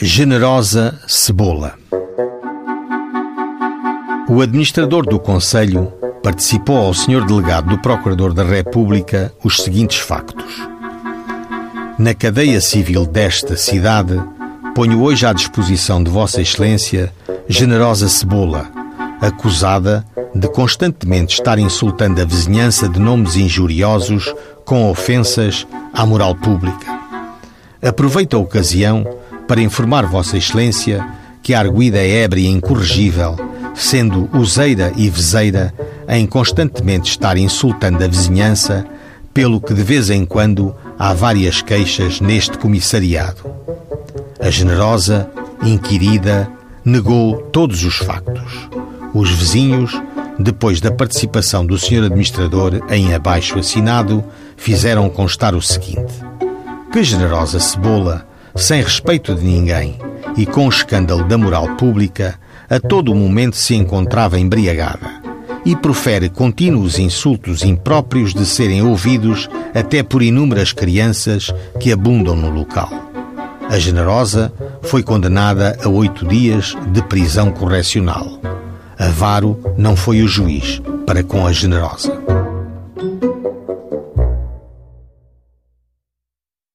Generosa Cebola. O administrador do Conselho participou ao Sr. Delegado do Procurador da República os seguintes factos. Na cadeia civil desta cidade, ponho hoje à disposição de Vossa Excelência Generosa Cebola, acusada de constantemente estar insultando a vizinhança de nomes injuriosos com ofensas à moral pública. Aproveito a ocasião para informar Vossa Excelência que a arguida é ébria e incorrigível, sendo useira e vezeira em constantemente estar insultando a vizinhança, pelo que de vez em quando há várias queixas neste comissariado. A generosa, inquirida, negou todos os factos. Os vizinhos, depois da participação do Sr. Administrador em abaixo assinado, fizeram constar o seguinte: que generosa cebola, sem respeito de ninguém e com escândalo da moral pública, a todo momento se encontrava embriagada e profere contínuos insultos impróprios de serem ouvidos até por inúmeras crianças que abundam no local. A generosa foi condenada a oito dias de prisão correcional. Avaro não foi o juiz para com a generosa.